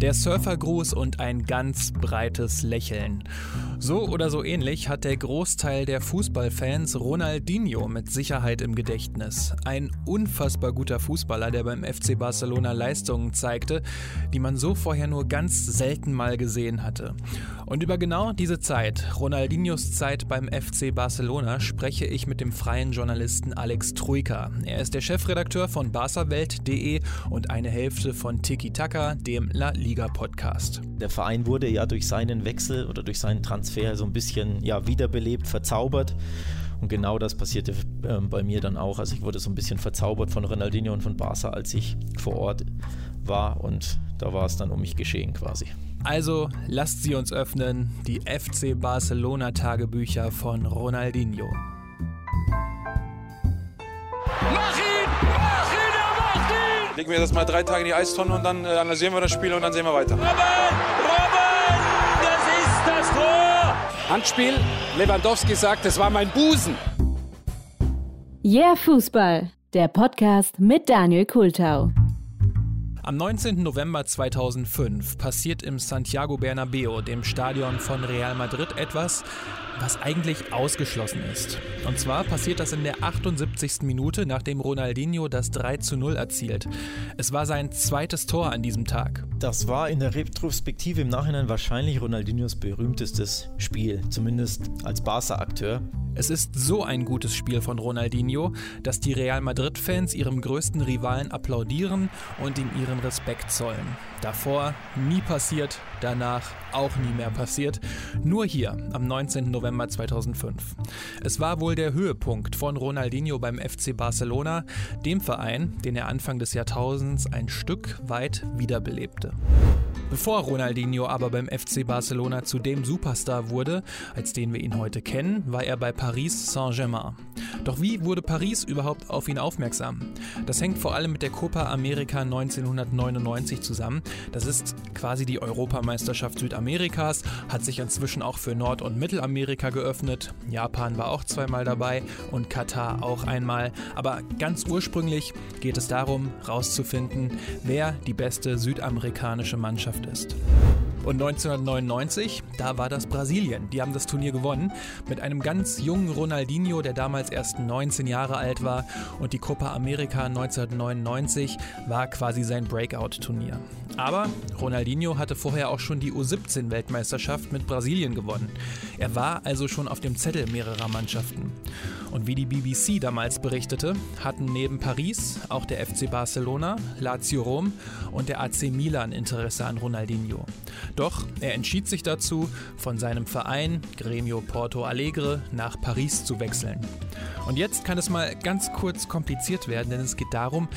Der Surfergruß und ein ganz breites Lächeln. So oder so ähnlich hat der Großteil der Fußballfans Ronaldinho mit Sicherheit im Gedächtnis. Ein unfassbar guter Fußballer, der beim FC Barcelona Leistungen zeigte, die man so vorher nur ganz selten mal gesehen hatte. Und über genau diese Zeit, Ronaldinhos Zeit beim FC Barcelona, spreche ich mit dem freien Journalisten Alex Troika. Er ist der Chefredakteur von barsawelt.de und eine Hälfte von Tiki Taka, dem La Liga Liga-Podcast. Der Verein wurde ja durch seinen Wechsel oder durch seinen Transfer so ein bisschen ja, wiederbelebt, verzaubert. Und genau das passierte äh, bei mir dann auch. Also ich wurde so ein bisschen verzaubert von Ronaldinho und von Barca, als ich vor Ort war. Und da war es dann um mich geschehen quasi. Also lasst sie uns öffnen, die FC Barcelona Tagebücher von Ronaldinho. Legen wir das mal drei Tage in die Eistonne und dann äh, analysieren wir das Spiel und dann sehen wir weiter. Robben! Robben! Das ist das Tor! Handspiel. Lewandowski sagt, es war mein Busen. Yeah, Fußball. Der Podcast mit Daniel Kultau. Am 19. November 2005 passiert im Santiago Bernabeo, dem Stadion von Real Madrid, etwas, was eigentlich ausgeschlossen ist. Und zwar passiert das in der 78. Minute, nachdem Ronaldinho das 3 zu 0 erzielt. Es war sein zweites Tor an diesem Tag. Das war in der Retrospektive im Nachhinein wahrscheinlich Ronaldinhos berühmtestes Spiel, zumindest als Barca-Akteur. Es ist so ein gutes Spiel von Ronaldinho, dass die Real Madrid-Fans ihrem größten Rivalen applaudieren und ihm ihren Respekt zollen. Davor nie passiert, danach auch nie mehr passiert. Nur hier am 19. November 2005. Es war wohl der Höhepunkt von Ronaldinho beim FC Barcelona, dem Verein, den er Anfang des Jahrtausends ein Stück weit wiederbelebte. Bevor Ronaldinho aber beim FC Barcelona zu dem Superstar wurde, als den wir ihn heute kennen, war er bei Paris Saint-Germain. Doch wie wurde Paris überhaupt auf ihn aufmerksam? Das hängt vor allem mit der Copa America 1999 zusammen. Das ist quasi die Europameisterschaft Südamerikas, hat sich inzwischen auch für Nord- und Mittelamerika geöffnet. Japan war auch zweimal dabei und Katar auch einmal. Aber ganz ursprünglich geht es darum, herauszufinden, wer die beste südamerikanische Mannschaft ist. Und 1999, da war das Brasilien. Die haben das Turnier gewonnen mit einem ganz jungen Ronaldinho, der damals erst 19 Jahre alt war. Und die Copa America 1999 war quasi sein Breakout-Turnier. Aber Ronaldinho hatte vorher auch schon die U17-Weltmeisterschaft mit Brasilien gewonnen. Er war also schon auf dem Zettel mehrerer Mannschaften. Und wie die BBC damals berichtete, hatten neben Paris auch der FC Barcelona, Lazio Rom und der AC Milan Interesse an Ronaldinho. Doch er entschied sich dazu, von seinem Verein Gremio Porto Alegre nach Paris zu wechseln. Und jetzt kann es mal ganz kurz kompliziert werden, denn es geht darum,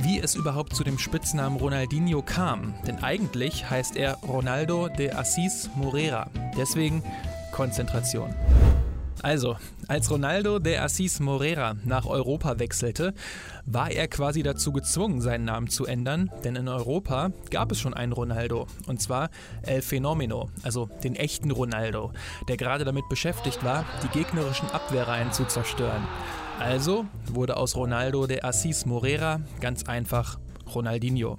wie es überhaupt zu dem Spitznamen Ronaldinho kam. Denn eigentlich heißt er Ronaldo de Assis Moreira. Deswegen Konzentration. Also, als Ronaldo de Assis Moreira nach Europa wechselte, war er quasi dazu gezwungen, seinen Namen zu ändern, denn in Europa gab es schon einen Ronaldo, und zwar El Fenomeno, also den echten Ronaldo, der gerade damit beschäftigt war, die gegnerischen Abwehrreihen zu zerstören. Also wurde aus Ronaldo de Assis Moreira ganz einfach Ronaldinho.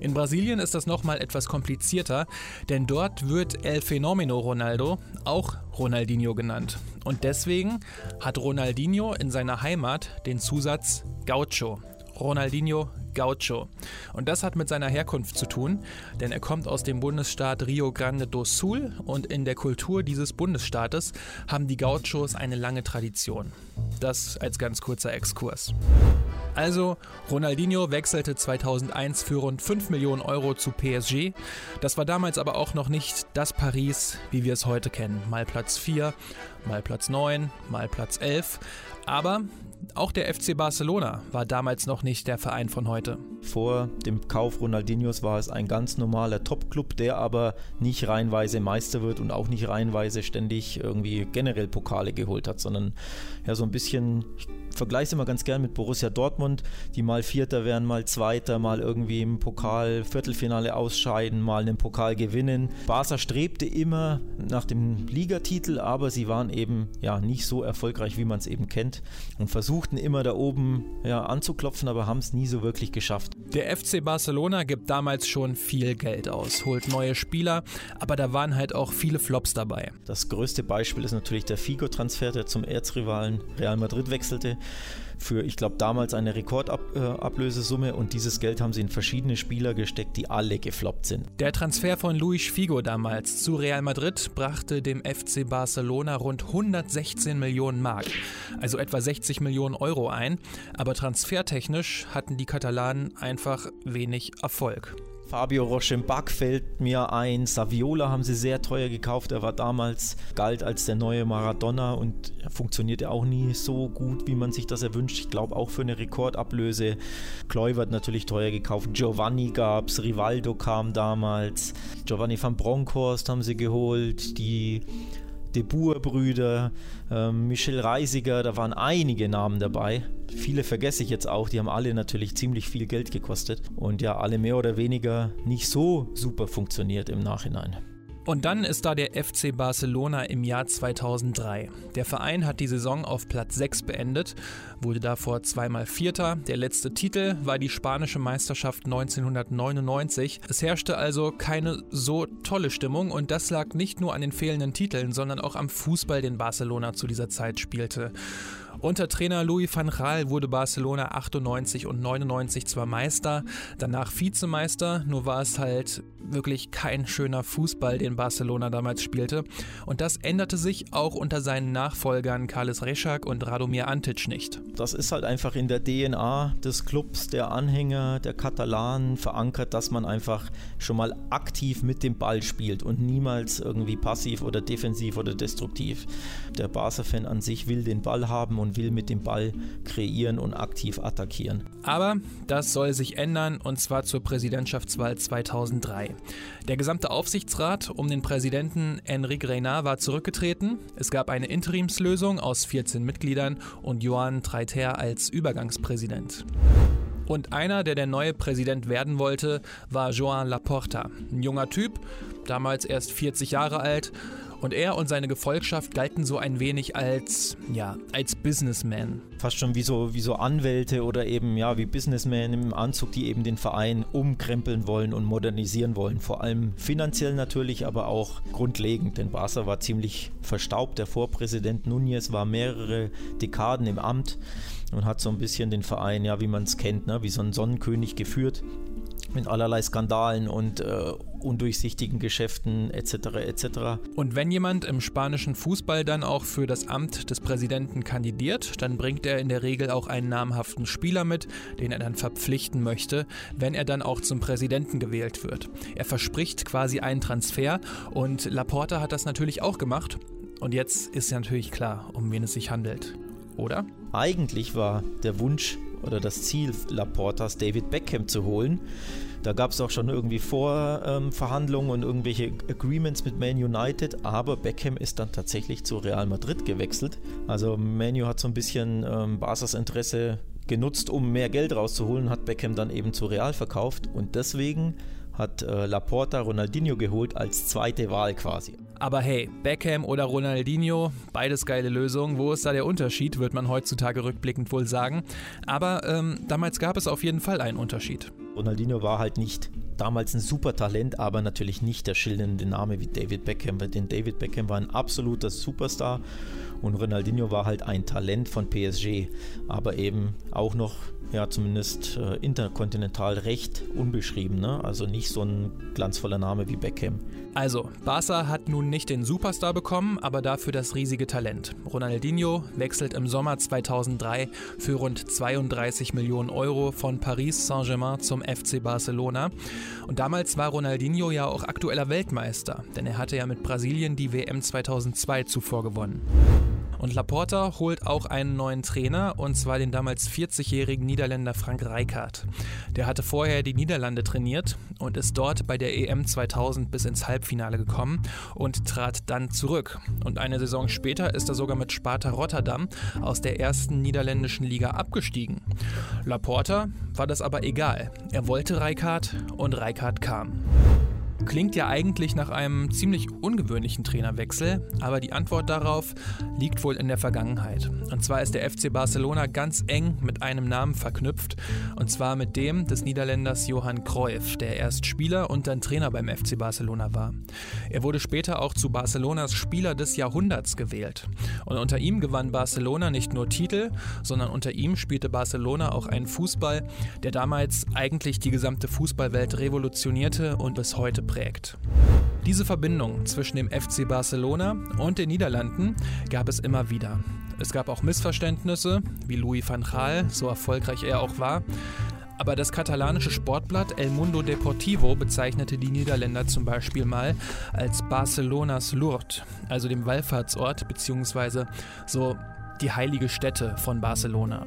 In Brasilien ist das nochmal etwas komplizierter, denn dort wird El Fenomeno Ronaldo auch Ronaldinho genannt. Und deswegen hat Ronaldinho in seiner Heimat den Zusatz Gaucho. Ronaldinho Gaucho. Und das hat mit seiner Herkunft zu tun, denn er kommt aus dem Bundesstaat Rio Grande do Sul und in der Kultur dieses Bundesstaates haben die Gauchos eine lange Tradition. Das als ganz kurzer Exkurs. Also, Ronaldinho wechselte 2001 für rund 5 Millionen Euro zu PSG. Das war damals aber auch noch nicht das Paris, wie wir es heute kennen. Mal Platz 4, mal Platz 9, mal Platz 11. Aber auch der FC Barcelona war damals noch nicht der Verein von heute. Vor dem Kauf Ronaldinhos war es ein ganz normaler Top-Club, der aber nicht reihenweise Meister wird und auch nicht reihenweise ständig irgendwie generell Pokale geholt hat, sondern ja so ein bisschen vergleiche es immer ganz gern mit Borussia Dortmund, die mal Vierter werden, mal Zweiter, mal irgendwie im Pokal Viertelfinale ausscheiden, mal einen Pokal gewinnen. Barca strebte immer nach dem Ligatitel, aber sie waren eben ja nicht so erfolgreich, wie man es eben kennt und versuchten immer da oben ja, anzuklopfen, aber haben es nie so wirklich geschafft. Der FC Barcelona gibt damals schon viel Geld aus, holt neue Spieler, aber da waren halt auch viele Flops dabei. Das größte Beispiel ist natürlich der Figo-Transfer, der zum Erzrivalen Real Madrid wechselte für, ich glaube, damals eine Rekordablösesumme und dieses Geld haben sie in verschiedene Spieler gesteckt, die alle gefloppt sind. Der Transfer von Luis Figo damals zu Real Madrid brachte dem FC Barcelona rund 116 Millionen Mark, also etwa 60 Millionen Euro ein, aber transfertechnisch hatten die Katalanen einfach wenig Erfolg. Fabio Roschenbach fällt mir ein. Saviola haben sie sehr teuer gekauft. Er war damals, galt als der neue Maradona und funktionierte auch nie so gut, wie man sich das erwünscht. Ich glaube auch für eine Rekordablöse. Kluivert natürlich teuer gekauft. Giovanni gab es, Rivaldo kam damals. Giovanni van Bronckhorst haben sie geholt. Die De Boer-Brüder, ähm, Michel Reisiger, da waren einige Namen dabei. Viele vergesse ich jetzt auch, die haben alle natürlich ziemlich viel Geld gekostet und ja, alle mehr oder weniger nicht so super funktioniert im Nachhinein. Und dann ist da der FC Barcelona im Jahr 2003. Der Verein hat die Saison auf Platz 6 beendet, wurde davor zweimal Vierter. Der letzte Titel war die spanische Meisterschaft 1999. Es herrschte also keine so tolle Stimmung und das lag nicht nur an den fehlenden Titeln, sondern auch am Fußball, den Barcelona zu dieser Zeit spielte. Unter Trainer Louis van Gaal wurde Barcelona 98 und 99 zwar Meister, danach Vizemeister, nur war es halt wirklich kein schöner Fußball, den Barcelona damals spielte. Und das änderte sich auch unter seinen Nachfolgern Carles Reschak und Radomir Antic nicht. Das ist halt einfach in der DNA des Clubs, der Anhänger, der Katalanen verankert, dass man einfach schon mal aktiv mit dem Ball spielt und niemals irgendwie passiv oder defensiv oder destruktiv. Der Barca-Fan an sich will den Ball haben und will mit dem Ball kreieren und aktiv attackieren. Aber das soll sich ändern und zwar zur Präsidentschaftswahl 2003. Der gesamte Aufsichtsrat um den Präsidenten Enrique Reynard war zurückgetreten. Es gab eine Interimslösung aus 14 Mitgliedern und Joan Treiter als Übergangspräsident. Und einer, der der neue Präsident werden wollte, war Joan Laporta. Ein junger Typ, damals erst 40 Jahre alt und er und seine Gefolgschaft galten so ein wenig als, ja, als Businessmen. Fast schon wie so, wie so Anwälte oder eben, ja, wie Businessmen im Anzug, die eben den Verein umkrempeln wollen und modernisieren wollen. Vor allem finanziell natürlich, aber auch grundlegend. Denn Barca war ziemlich verstaubt. Der Vorpräsident Núñez war mehrere Dekaden im Amt und hat so ein bisschen den Verein, ja, wie man es kennt, ne, wie so ein Sonnenkönig geführt mit allerlei Skandalen und äh, undurchsichtigen Geschäften etc. etc. Und wenn jemand im spanischen Fußball dann auch für das Amt des Präsidenten kandidiert, dann bringt er in der Regel auch einen namhaften Spieler mit, den er dann verpflichten möchte, wenn er dann auch zum Präsidenten gewählt wird. Er verspricht quasi einen Transfer und Laporta hat das natürlich auch gemacht. Und jetzt ist ja natürlich klar, um wen es sich handelt. Oder? Eigentlich war der Wunsch oder das Ziel Laportas, David Beckham zu holen. Da gab es auch schon irgendwie Vorverhandlungen ähm, und irgendwelche Agreements mit Man United, aber Beckham ist dann tatsächlich zu Real Madrid gewechselt. Also Manu hat so ein bisschen ähm, Barca's Interesse genutzt, um mehr Geld rauszuholen, hat Beckham dann eben zu Real verkauft und deswegen hat äh, Laporta Ronaldinho geholt als zweite Wahl quasi. Aber hey, Beckham oder Ronaldinho, beides geile Lösungen. Wo ist da der Unterschied, wird man heutzutage rückblickend wohl sagen. Aber ähm, damals gab es auf jeden Fall einen Unterschied. Ronaldinho war halt nicht damals ein super Talent, aber natürlich nicht der schildernde Name wie David Beckham, denn David Beckham war ein absoluter Superstar und Ronaldinho war halt ein Talent von PSG, aber eben auch noch ja zumindest äh, interkontinental recht unbeschrieben, ne? also nicht so ein glanzvoller Name wie Beckham. Also, Barca hat nun nicht den Superstar bekommen, aber dafür das riesige Talent. Ronaldinho wechselt im Sommer 2003 für rund 32 Millionen Euro von Paris Saint-Germain zum FC Barcelona. Und damals war Ronaldinho ja auch aktueller Weltmeister, denn er hatte ja mit Brasilien die WM 2002 zuvor gewonnen. Und Laporta holt auch einen neuen Trainer, und zwar den damals 40-jährigen Niederländer Frank Rijkaard. Der hatte vorher die Niederlande trainiert und ist dort bei der EM 2000 bis ins Halbfinale gekommen und trat dann zurück. Und eine Saison später ist er sogar mit Sparta Rotterdam aus der ersten niederländischen Liga abgestiegen. Laporta war das aber egal. Er wollte Rijkaard und Rijkaard kam. Klingt ja eigentlich nach einem ziemlich ungewöhnlichen Trainerwechsel, aber die Antwort darauf liegt wohl in der Vergangenheit. Und zwar ist der FC Barcelona ganz eng mit einem Namen verknüpft, und zwar mit dem des Niederländers Johann Cruyff, der erst Spieler und dann Trainer beim FC Barcelona war. Er wurde später auch zu Barcelonas Spieler des Jahrhunderts gewählt. Und unter ihm gewann Barcelona nicht nur Titel, sondern unter ihm spielte Barcelona auch einen Fußball, der damals eigentlich die gesamte Fußballwelt revolutionierte und bis heute geprägt. Diese Verbindung zwischen dem FC Barcelona und den Niederlanden gab es immer wieder. Es gab auch Missverständnisse, wie Louis van Gaal, so erfolgreich er auch war. Aber das katalanische Sportblatt El Mundo Deportivo bezeichnete die Niederländer zum Beispiel mal als Barcelonas Lourdes, also dem Wallfahrtsort bzw. so die heilige Stätte von Barcelona.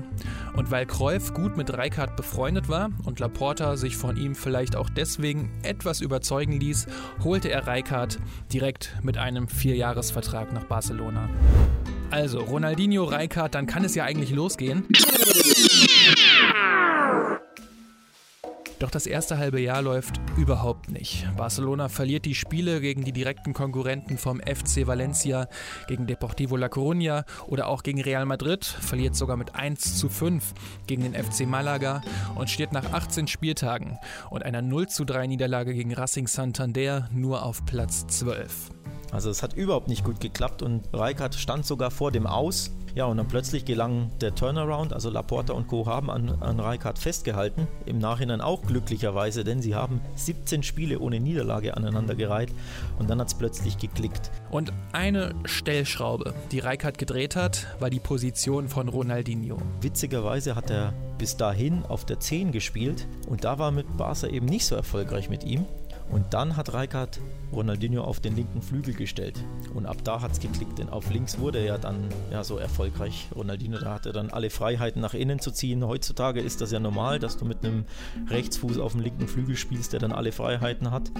Und weil Cruyff gut mit Rijkaard befreundet war und Laporta sich von ihm vielleicht auch deswegen etwas überzeugen ließ, holte er Rijkaard direkt mit einem Vierjahresvertrag nach Barcelona. Also, Ronaldinho, Rijkaard, dann kann es ja eigentlich losgehen. Doch das erste halbe Jahr läuft überhaupt nicht. Barcelona verliert die Spiele gegen die direkten Konkurrenten vom FC Valencia, gegen Deportivo La Coruña oder auch gegen Real Madrid, verliert sogar mit 1 zu 5 gegen den FC Malaga und steht nach 18 Spieltagen und einer 0 zu 3 Niederlage gegen Racing Santander nur auf Platz 12. Also es hat überhaupt nicht gut geklappt und Reikert stand sogar vor dem Aus. Ja, und dann plötzlich gelang der Turnaround, also Laporta und Co. haben an, an Reikart festgehalten. Im Nachhinein auch glücklicherweise, denn sie haben 17 Spiele ohne Niederlage aneinandergereiht und dann hat es plötzlich geklickt. Und eine Stellschraube, die Reikart gedreht hat, war die Position von Ronaldinho. Witzigerweise hat er bis dahin auf der 10 gespielt und da war mit Barca eben nicht so erfolgreich mit ihm. Und dann hat Reikart Ronaldinho auf den linken Flügel gestellt. Und ab da hat es geklickt, denn auf links wurde er ja dann ja, so erfolgreich. Ronaldinho, da hatte dann alle Freiheiten nach innen zu ziehen. Heutzutage ist das ja normal, dass du mit einem Rechtsfuß auf dem linken Flügel spielst, der dann alle Freiheiten hat.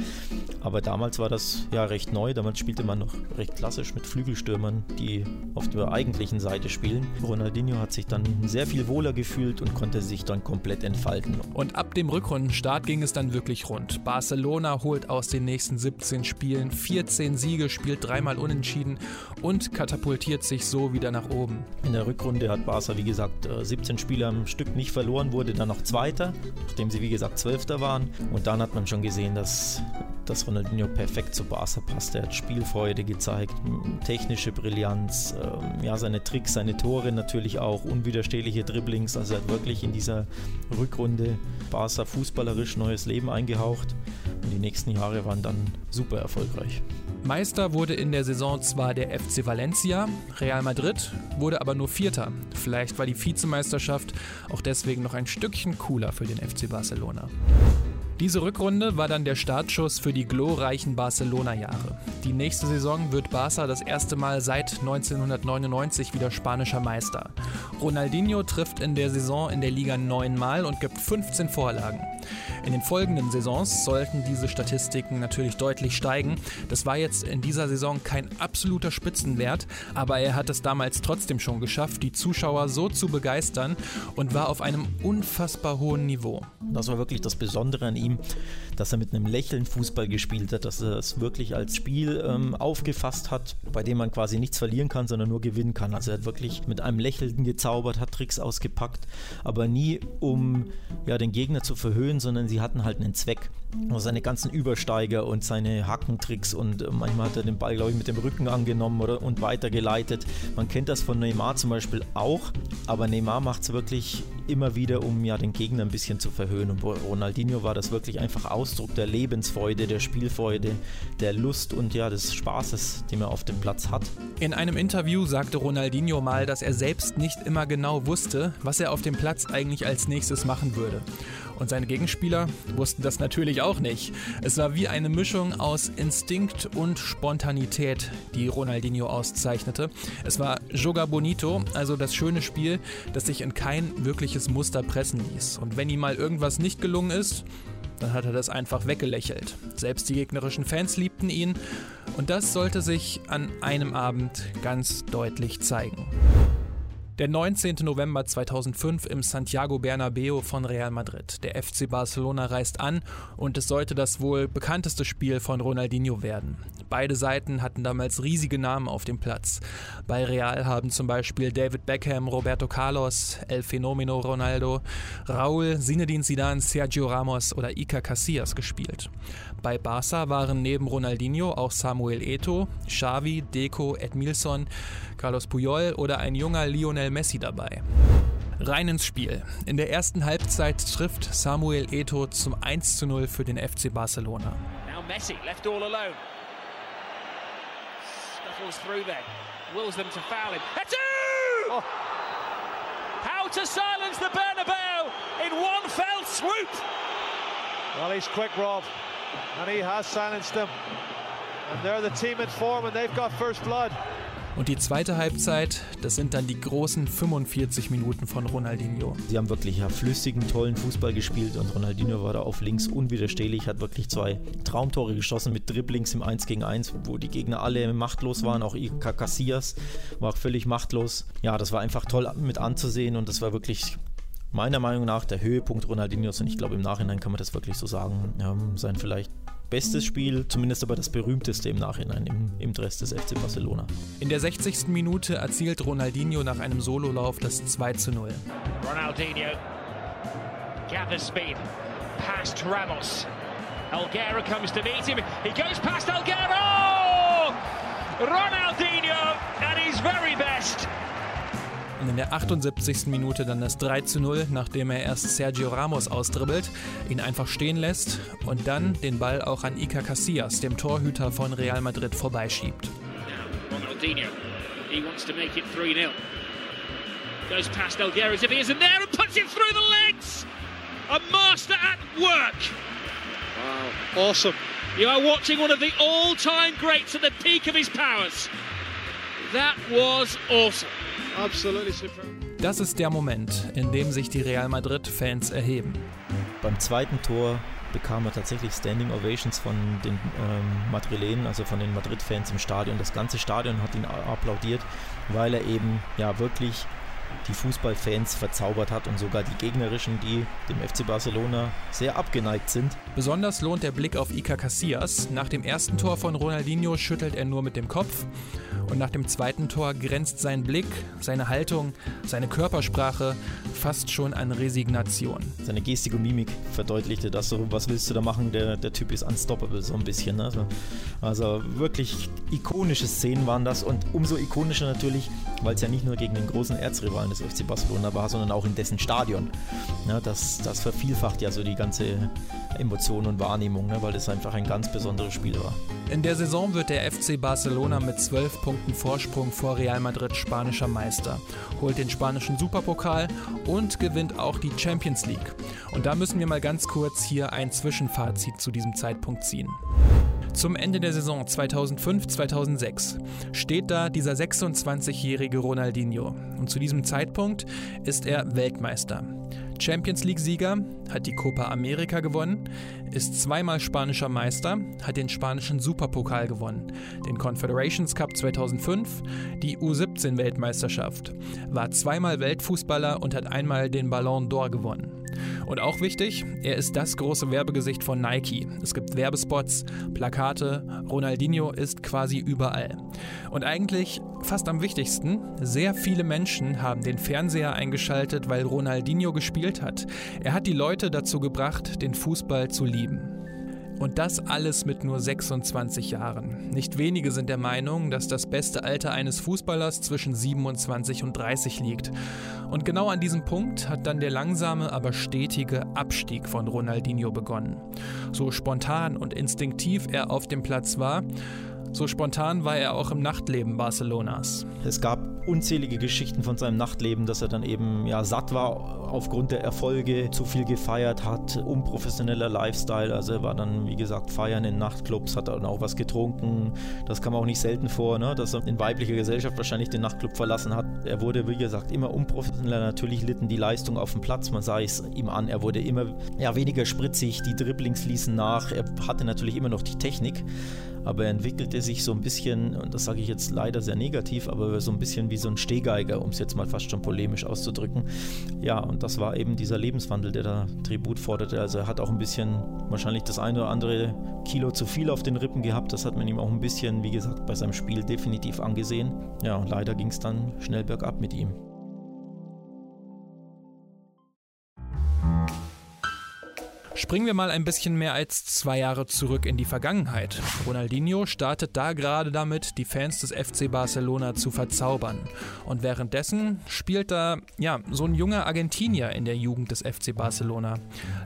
Aber damals war das ja recht neu. Damals spielte man noch recht klassisch mit Flügelstürmern, die auf der eigentlichen Seite spielen. Ronaldinho hat sich dann sehr viel wohler gefühlt und konnte sich dann komplett entfalten. Und ab dem Rückrundenstart ging es dann wirklich rund. Barcelona holt aus den nächsten 17 Spielen 14 Siege, spielt dreimal unentschieden und katapultiert sich so wieder nach oben. In der Rückrunde hat Barca, wie gesagt, 17 äh, Spiele am Stück nicht verloren, wurde dann noch Zweiter, nachdem sie, wie gesagt, Zwölfter waren. Und dann hat man schon gesehen, dass, dass Ronaldinho perfekt zu Barca passt. Er hat Spielfreude gezeigt, technische Brillanz, ähm, ja, seine Tricks, seine Tore natürlich auch, unwiderstehliche Dribblings. Also er hat wirklich in dieser Rückrunde Barca fußballerisch neues Leben eingehaucht. Und die nächsten Jahre waren dann super erfolgreich. Meister wurde in der Saison zwar der FC Valencia, Real Madrid wurde aber nur Vierter. Vielleicht war die Vizemeisterschaft auch deswegen noch ein Stückchen cooler für den FC Barcelona. Diese Rückrunde war dann der Startschuss für die glorreichen Barcelona-Jahre. Die nächste Saison wird Barca das erste Mal seit 1999 wieder spanischer Meister. Ronaldinho trifft in der Saison in der Liga neunmal und gibt 15 Vorlagen. In den folgenden Saisons sollten diese Statistiken natürlich deutlich steigen. Das war jetzt in dieser Saison kein absoluter Spitzenwert, aber er hat es damals trotzdem schon geschafft, die Zuschauer so zu begeistern und war auf einem unfassbar hohen Niveau. Das war wirklich das Besondere an ihm, dass er mit einem Lächeln Fußball gespielt hat, dass er es wirklich als Spiel ähm, aufgefasst hat, bei dem man quasi nichts verlieren kann, sondern nur gewinnen kann. Also er hat wirklich mit einem Lächeln gezaubert, hat Tricks ausgepackt, aber nie um ja, den Gegner zu verhöhnen, sondern sie hatten halt einen Zweck. Seine ganzen Übersteiger und seine Hackentricks und äh, manchmal hat er den Ball, glaube ich, mit dem Rücken angenommen oder, und weitergeleitet. Man kennt das von Neymar zum Beispiel auch, aber Neymar macht es wirklich immer wieder, um ja den Gegner ein bisschen zu verhöhnen. Und Ronaldinho war das wirklich einfach Ausdruck der Lebensfreude, der Spielfreude, der Lust und ja des Spaßes, den er auf dem Platz hat. In einem Interview sagte Ronaldinho mal, dass er selbst nicht immer genau wusste, was er auf dem Platz eigentlich als nächstes machen würde. Und seine Gegenspieler wussten das natürlich auch nicht. Es war wie eine Mischung aus Instinkt und Spontanität, die Ronaldinho auszeichnete. Es war Joga Bonito, also das schöne Spiel, das sich in kein wirkliches Muster pressen ließ. Und wenn ihm mal irgendwas nicht gelungen ist, dann hat er das einfach weggelächelt. Selbst die gegnerischen Fans liebten ihn und das sollte sich an einem Abend ganz deutlich zeigen. Der 19. November 2005 im Santiago Bernabeo von Real Madrid. Der FC Barcelona reist an und es sollte das wohl bekannteste Spiel von Ronaldinho werden. Beide Seiten hatten damals riesige Namen auf dem Platz. Bei Real haben zum Beispiel David Beckham, Roberto Carlos, El Fenomeno Ronaldo, Raúl, Zinedine Zidane, Sergio Ramos oder Iker Casillas gespielt. Bei Barca waren neben Ronaldinho auch Samuel Eto, Xavi, Deco, Edmilson, Carlos Puyol oder ein junger Lionel Messi dabei. Rein ins Spiel. In der ersten Halbzeit trifft Samuel Eto zum 1 zu 0 für den FC Barcelona. Now Messi left all alone. Scuffles through then. Wills them to foul him. Eto! Oh. How to silence the Bernabeu in one fell swoop. Well, he's quick, Rob, and he has silenced them. And they're the team in form, and they've got first blood. Und die zweite Halbzeit, das sind dann die großen 45 Minuten von Ronaldinho. Sie haben wirklich ja, flüssigen, tollen Fußball gespielt und Ronaldinho war da auf links unwiderstehlich, hat wirklich zwei Traumtore geschossen mit Dribblings im 1 gegen 1, wo die Gegner alle machtlos waren, auch Iker Casillas war auch völlig machtlos. Ja, das war einfach toll mit anzusehen und das war wirklich meiner Meinung nach der Höhepunkt Ronaldinhos und ich glaube im Nachhinein kann man das wirklich so sagen. Ja, sein vielleicht bestes Spiel, zumindest aber das berühmteste im Nachhinein im, im Dress des FC Barcelona. In der 60. Minute erzielt Ronaldinho nach einem Sololauf das 2 zu 0. Ronaldinho gathers speed past Ramos. Alguera comes to meet him. He goes past Alguera. Ronaldinho at his very best. Und in der 78. Minute dann das 3 zu 0, nachdem er erst Sergio Ramos austribbelt, ihn einfach stehen lässt und dann den Ball auch an Iker Casillas, dem Torhüter von Real Madrid, vorbeischiebt. Ronaldinho, he wants to make it 3-0. Goes past Alguera as if he isn't there and puts it through the legs. A master at work. Wow, awesome. You are watching one of the all-time greats at the peak of his powers. That was awesome. Das ist der Moment, in dem sich die Real Madrid-Fans erheben. Beim zweiten Tor bekam er tatsächlich Standing Ovations von den ähm, Madrilenen, also von den Madrid-Fans im Stadion. Das ganze Stadion hat ihn applaudiert, weil er eben ja wirklich die Fußballfans verzaubert hat und sogar die gegnerischen, die dem FC Barcelona sehr abgeneigt sind. Besonders lohnt der Blick auf Iker Casillas. Nach dem ersten Tor von Ronaldinho schüttelt er nur mit dem Kopf und nach dem zweiten Tor grenzt sein Blick, seine Haltung, seine Körpersprache fast schon an Resignation. Seine Gestik und Mimik verdeutlichte das so, was willst du da machen? Der, der Typ ist unstoppable so ein bisschen. Also, also wirklich ikonische Szenen waren das und umso ikonischer natürlich, weil es ja nicht nur gegen den großen Erzrivalen des FC Barcelona war, sondern auch in dessen Stadion. Ja, das, das vervielfacht ja so die ganze Emotion und Wahrnehmung, ne, weil das einfach ein ganz besonderes Spiel war. In der Saison wird der FC Barcelona mit 12 Punkten Vorsprung vor Real Madrid spanischer Meister, holt den spanischen Superpokal und gewinnt auch die Champions League. Und da müssen wir mal ganz kurz hier ein Zwischenfazit zu diesem Zeitpunkt ziehen. Zum Ende der Saison 2005-2006 steht da dieser 26-jährige Ronaldinho und zu diesem Zeitpunkt ist er Weltmeister. Champions League-Sieger, hat die Copa America gewonnen, ist zweimal spanischer Meister, hat den spanischen Superpokal gewonnen, den Confederations Cup 2005, die U17-Weltmeisterschaft, war zweimal Weltfußballer und hat einmal den Ballon d'Or gewonnen. Und auch wichtig, er ist das große Werbegesicht von Nike. Es gibt Werbespots, Plakate, Ronaldinho ist quasi überall. Und eigentlich, fast am wichtigsten, sehr viele Menschen haben den Fernseher eingeschaltet, weil Ronaldinho gespielt hat. Er hat die Leute dazu gebracht, den Fußball zu lieben. Und das alles mit nur 26 Jahren. Nicht wenige sind der Meinung, dass das beste Alter eines Fußballers zwischen 27 und 30 liegt. Und genau an diesem Punkt hat dann der langsame, aber stetige Abstieg von Ronaldinho begonnen. So spontan und instinktiv er auf dem Platz war, so spontan war er auch im Nachtleben Barcelonas. Es gab unzählige Geschichten von seinem Nachtleben, dass er dann eben ja satt war aufgrund der Erfolge, zu viel gefeiert hat, unprofessioneller Lifestyle. Also er war dann, wie gesagt, feiern in Nachtclubs, hat dann auch was getrunken. Das kam auch nicht selten vor, ne? dass er in weiblicher Gesellschaft wahrscheinlich den Nachtclub verlassen hat. Er wurde, wie gesagt, immer unprofessioneller. Natürlich litten die Leistung auf dem Platz, man sah es ihm an. Er wurde immer ja, weniger spritzig, die Dribblings ließen nach. Er hatte natürlich immer noch die Technik, aber er entwickelte sich so ein bisschen, und das sage ich jetzt leider sehr negativ, aber so ein bisschen wie so ein Stehgeiger, um es jetzt mal fast schon polemisch auszudrücken. Ja, und das war eben dieser Lebenswandel, der da Tribut forderte. Also er hat auch ein bisschen wahrscheinlich das eine oder andere Kilo zu viel auf den Rippen gehabt. Das hat man ihm auch ein bisschen, wie gesagt, bei seinem Spiel definitiv angesehen. Ja, und leider ging es dann schnell bergab mit ihm. Springen wir mal ein bisschen mehr als zwei Jahre zurück in die Vergangenheit. Ronaldinho startet da gerade damit, die Fans des FC Barcelona zu verzaubern. Und währenddessen spielt da, ja, so ein junger Argentinier in der Jugend des FC Barcelona.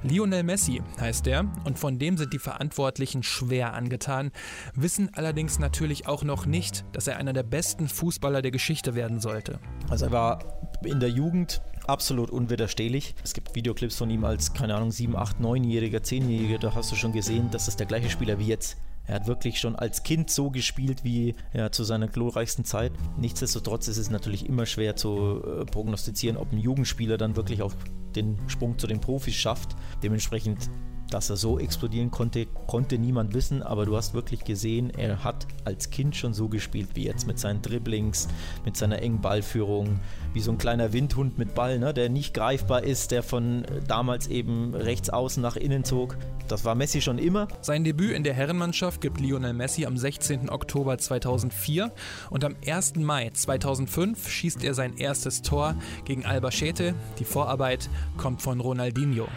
Lionel Messi heißt er und von dem sind die Verantwortlichen schwer angetan, wissen allerdings natürlich auch noch nicht, dass er einer der besten Fußballer der Geschichte werden sollte. Also er war in der Jugend absolut unwiderstehlich. Es gibt Videoclips von ihm als, keine Ahnung, 7, 8, 9-Jähriger, 10-Jähriger, da hast du schon gesehen, dass das der gleiche Spieler wie jetzt. Er hat wirklich schon als Kind so gespielt wie ja, zu seiner glorreichsten Zeit. Nichtsdestotrotz ist es natürlich immer schwer zu äh, prognostizieren, ob ein Jugendspieler dann wirklich auch den Sprung zu den Profis schafft. Dementsprechend dass er so explodieren konnte, konnte niemand wissen, aber du hast wirklich gesehen, er hat als Kind schon so gespielt wie jetzt mit seinen Dribblings, mit seiner engen Ballführung, wie so ein kleiner Windhund mit Ball, ne, der nicht greifbar ist, der von äh, damals eben rechts außen nach innen zog. Das war Messi schon immer. Sein Debüt in der Herrenmannschaft gibt Lionel Messi am 16. Oktober 2004 und am 1. Mai 2005 schießt er sein erstes Tor gegen Albacete. Die Vorarbeit kommt von Ronaldinho.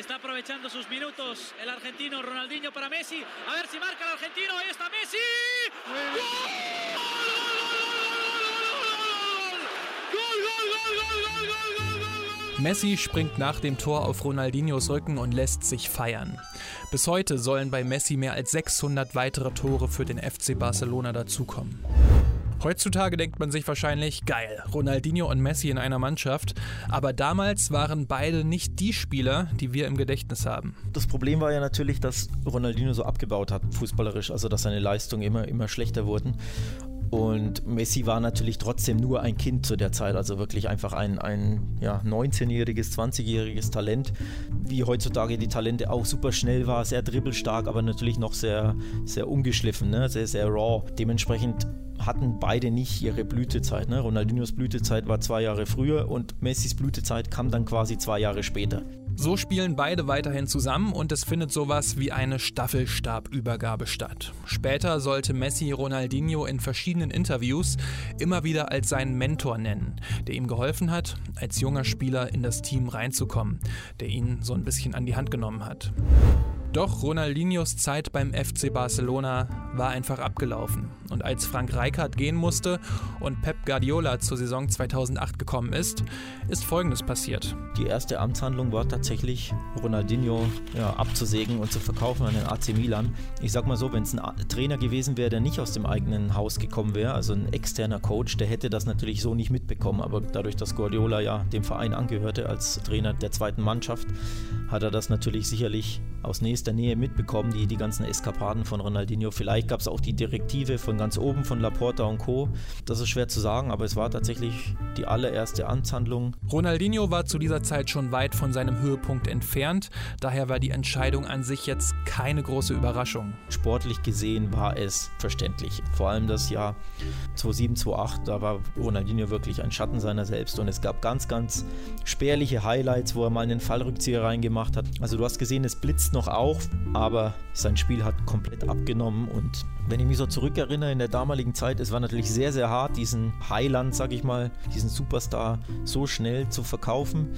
Está aprovechando sus minutos el argentino Ronaldinho para Messi. A ver si marca el argentino. Ahí está Messi. Messi springt nach dem Tor auf Ronaldinhos Rücken und lässt sich feiern. Bis heute sollen bei Messi mehr als 600 weitere Tore für den FC Barcelona dazukommen. Heutzutage denkt man sich wahrscheinlich, geil, Ronaldinho und Messi in einer Mannschaft. Aber damals waren beide nicht die Spieler, die wir im Gedächtnis haben. Das Problem war ja natürlich, dass Ronaldinho so abgebaut hat, fußballerisch, also dass seine Leistungen immer, immer schlechter wurden. Und Messi war natürlich trotzdem nur ein Kind zu der Zeit, also wirklich einfach ein, ein ja, 19-jähriges, 20-jähriges Talent, wie heutzutage die Talente auch super schnell war, sehr dribbelstark, aber natürlich noch sehr, sehr ungeschliffen, ne? sehr, sehr raw. Dementsprechend hatten beide nicht ihre Blütezeit. Ne? Ronaldinhos Blütezeit war zwei Jahre früher und Messis Blütezeit kam dann quasi zwei Jahre später. So spielen beide weiterhin zusammen und es findet sowas wie eine Staffelstabübergabe statt. Später sollte Messi Ronaldinho in verschiedenen Interviews immer wieder als seinen Mentor nennen, der ihm geholfen hat, als junger Spieler in das Team reinzukommen, der ihn so ein bisschen an die Hand genommen hat. Doch Ronaldinhos Zeit beim FC Barcelona war einfach abgelaufen. Und als Frank Rijkaard gehen musste und Pep Guardiola zur Saison 2008 gekommen ist, ist Folgendes passiert. Die erste Amtshandlung war tatsächlich, Ronaldinho ja, abzusägen und zu verkaufen an den AC Milan. Ich sag mal so, wenn es ein Trainer gewesen wäre, der nicht aus dem eigenen Haus gekommen wäre, also ein externer Coach, der hätte das natürlich so nicht mitbekommen. Aber dadurch, dass Guardiola ja dem Verein angehörte als Trainer der zweiten Mannschaft, hat er das natürlich sicherlich aus nächster Nähe mitbekommen, die, die ganzen Eskapaden von Ronaldinho. Vielleicht gab es auch die Direktive von ganz oben, von Laporta und Co. Das ist schwer zu sagen, aber es war tatsächlich die allererste Amtshandlung. Ronaldinho war zu dieser Zeit schon weit von seinem Höhepunkt entfernt, daher war die Entscheidung an sich jetzt keine große Überraschung. Sportlich gesehen war es verständlich. Vor allem das Jahr 2007, 2008, da war Ronaldinho wirklich ein Schatten seiner selbst und es gab ganz, ganz spärliche Highlights, wo er mal einen Fallrückzieher reingemacht hat. Also du hast gesehen, es blitzt noch auf, aber sein Spiel hat komplett abgenommen und wenn ich mich so zurückerinnere in der damaligen Zeit, es war natürlich sehr, sehr hart, diesen Highland, sag ich mal, diesen Superstar so schnell zu verkaufen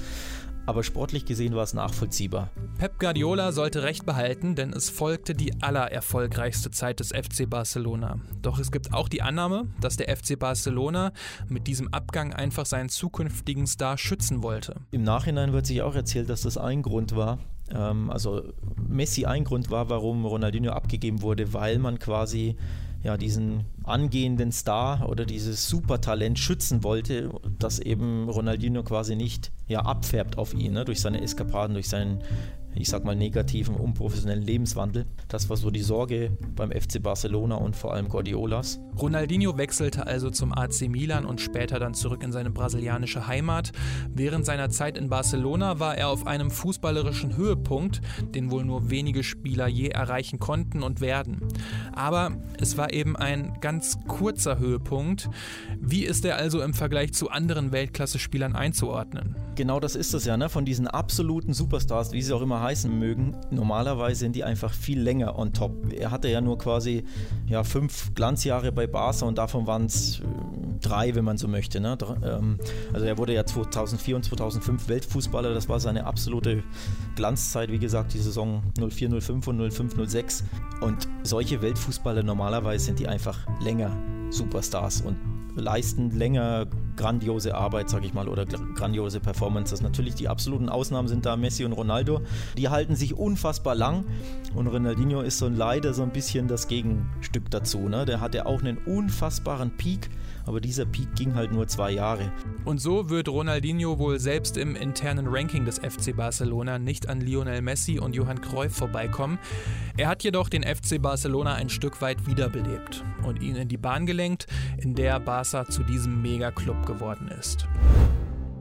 aber sportlich gesehen war es nachvollziehbar. Pep Guardiola sollte recht behalten, denn es folgte die allererfolgreichste Zeit des FC Barcelona. Doch es gibt auch die Annahme, dass der FC Barcelona mit diesem Abgang einfach seinen zukünftigen Star schützen wollte. Im Nachhinein wird sich auch erzählt, dass das ein Grund war, ähm, also Messi ein Grund war, warum Ronaldinho abgegeben wurde, weil man quasi ja, diesen angehenden Star oder dieses Supertalent schützen wollte, dass eben Ronaldinho quasi nicht ja, abfärbt auf ihn, ne, durch seine Eskapaden, durch seinen ich sag mal, negativen, unprofessionellen Lebenswandel. Das war so die Sorge beim FC Barcelona und vor allem Guardiolas. Ronaldinho wechselte also zum AC Milan und später dann zurück in seine brasilianische Heimat. Während seiner Zeit in Barcelona war er auf einem fußballerischen Höhepunkt, den wohl nur wenige Spieler je erreichen konnten und werden. Aber es war eben ein ganz kurzer Höhepunkt. Wie ist er also im Vergleich zu anderen Weltklasse-Spielern einzuordnen? Genau das ist es ja, ne? von diesen absoluten Superstars, wie sie auch immer heißen mögen. Normalerweise sind die einfach viel länger on top. Er hatte ja nur quasi ja, fünf Glanzjahre bei Barca und davon waren es äh, drei, wenn man so möchte. Ne? Ähm, also er wurde ja 2004 und 2005 Weltfußballer, das war seine absolute Glanzzeit, wie gesagt, die Saison 04, 05 und 05, 06. Und solche Weltfußballer normalerweise sind die einfach länger Superstars und leisten länger grandiose Arbeit, sag ich mal, oder grandiose Performances. Natürlich die absoluten Ausnahmen sind da Messi und Ronaldo. Die halten sich unfassbar lang und Ronaldinho ist so leider so ein bisschen das Gegenstück dazu. Ne? Der hatte auch einen unfassbaren Peak aber dieser Peak ging halt nur zwei Jahre. Und so wird Ronaldinho wohl selbst im internen Ranking des FC Barcelona nicht an Lionel Messi und Johann Cruyff vorbeikommen. Er hat jedoch den FC Barcelona ein Stück weit wiederbelebt und ihn in die Bahn gelenkt, in der Barca zu diesem Megaclub geworden ist.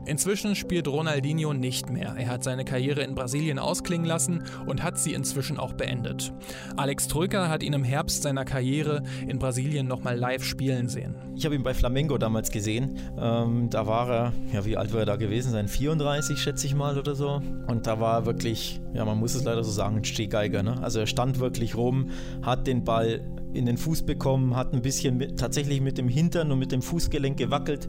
Inzwischen spielt Ronaldinho nicht mehr. Er hat seine Karriere in Brasilien ausklingen lassen und hat sie inzwischen auch beendet. Alex Troika hat ihn im Herbst seiner Karriere in Brasilien nochmal live spielen sehen. Ich habe ihn bei Flamengo damals gesehen. Ähm, da war er, ja, wie alt war er da gewesen sein? 34, schätze ich mal oder so. Und da war er wirklich, ja, man muss es leider so sagen, ein Stehgeiger. Ne? Also er stand wirklich rum, hat den Ball in den Fuß bekommen, hat ein bisschen mit, tatsächlich mit dem Hintern und mit dem Fußgelenk gewackelt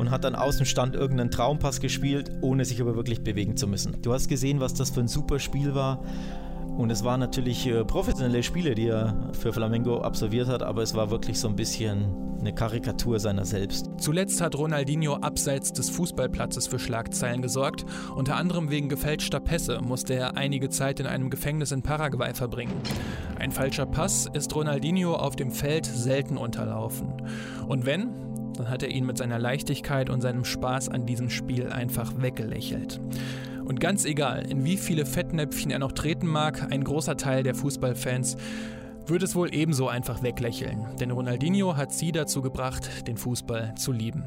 und hat dann Außenstand irgendeinen Traumpass gespielt, ohne sich aber wirklich bewegen zu müssen. Du hast gesehen, was das für ein super Spiel war. Und es waren natürlich äh, professionelle Spiele, die er für Flamengo absolviert hat, aber es war wirklich so ein bisschen eine Karikatur seiner selbst. Zuletzt hat Ronaldinho abseits des Fußballplatzes für Schlagzeilen gesorgt. Unter anderem wegen gefälschter Pässe musste er einige Zeit in einem Gefängnis in Paraguay verbringen. Ein falscher Pass ist Ronaldinho auf dem Feld selten unterlaufen. Und wenn, dann hat er ihn mit seiner Leichtigkeit und seinem Spaß an diesem Spiel einfach weggelächelt. Und ganz egal, in wie viele Fettnäpfchen er noch treten mag, ein großer Teil der Fußballfans wird es wohl ebenso einfach weglächeln, denn Ronaldinho hat sie dazu gebracht, den Fußball zu lieben.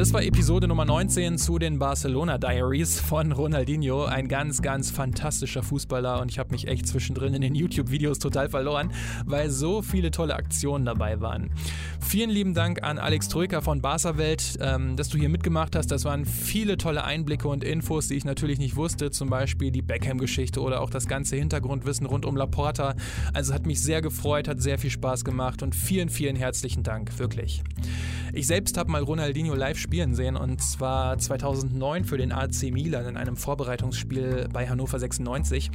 Das war Episode Nummer 19 zu den Barcelona Diaries von Ronaldinho. Ein ganz, ganz fantastischer Fußballer und ich habe mich echt zwischendrin in den YouTube-Videos total verloren, weil so viele tolle Aktionen dabei waren. Vielen lieben Dank an Alex Troika von Barca Welt, ähm, dass du hier mitgemacht hast. Das waren viele tolle Einblicke und Infos, die ich natürlich nicht wusste. Zum Beispiel die Beckham-Geschichte oder auch das ganze Hintergrundwissen rund um Laporta. Also hat mich sehr gefreut, hat sehr viel Spaß gemacht und vielen, vielen herzlichen Dank, wirklich. Ich selbst habe mal Ronaldinho live spielen sehen und zwar 2009 für den AC Milan in einem Vorbereitungsspiel bei Hannover 96.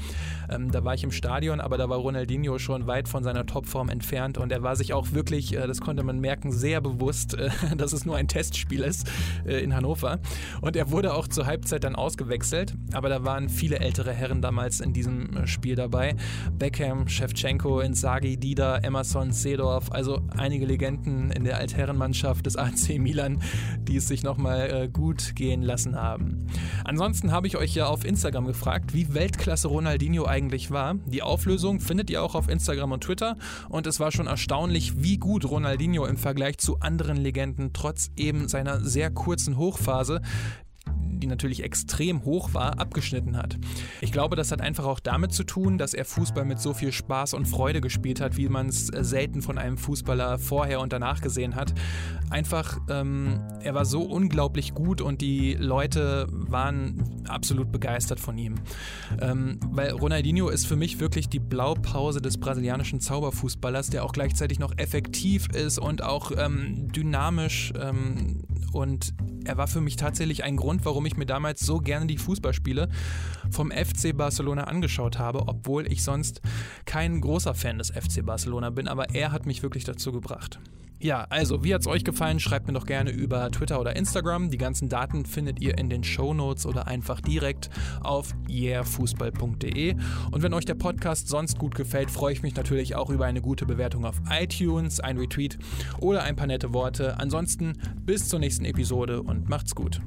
Ähm, da war ich im Stadion, aber da war Ronaldinho schon weit von seiner Topform entfernt und er war sich auch wirklich, äh, das konnte man merken, sehr bewusst, äh, dass es nur ein Testspiel ist äh, in Hannover. Und er wurde auch zur Halbzeit dann ausgewechselt, aber da waren viele ältere Herren damals in diesem äh, Spiel dabei. Beckham, Shevchenko, Inzaghi, Dida, Emerson, Seedorf, also einige Legenden in der Altherrenmannschaft des AC Milan, die es sich nochmal äh, gut gehen lassen haben. Ansonsten habe ich euch ja auf Instagram gefragt, wie Weltklasse Ronaldinho eigentlich war. Die Auflösung findet ihr auch auf Instagram und Twitter und es war schon erstaunlich, wie gut Ronaldinho im Vergleich zu anderen Legenden trotz eben seiner sehr kurzen Hochphase die natürlich extrem hoch war, abgeschnitten hat. Ich glaube, das hat einfach auch damit zu tun, dass er Fußball mit so viel Spaß und Freude gespielt hat, wie man es äh, selten von einem Fußballer vorher und danach gesehen hat. Einfach, ähm, er war so unglaublich gut und die Leute waren absolut begeistert von ihm. Ähm, weil Ronaldinho ist für mich wirklich die Blaupause des brasilianischen Zauberfußballers, der auch gleichzeitig noch effektiv ist und auch ähm, dynamisch ähm, und er war für mich tatsächlich ein Grund, warum ich mir damals so gerne die Fußballspiele vom FC Barcelona angeschaut habe, obwohl ich sonst kein großer Fan des FC Barcelona bin, aber er hat mich wirklich dazu gebracht. Ja, also, wie hat es euch gefallen? Schreibt mir doch gerne über Twitter oder Instagram. Die ganzen Daten findet ihr in den Show Notes oder einfach direkt auf yeahfußball.de. Und wenn euch der Podcast sonst gut gefällt, freue ich mich natürlich auch über eine gute Bewertung auf iTunes, ein Retweet oder ein paar nette Worte. Ansonsten bis zur nächsten Episode und macht's gut.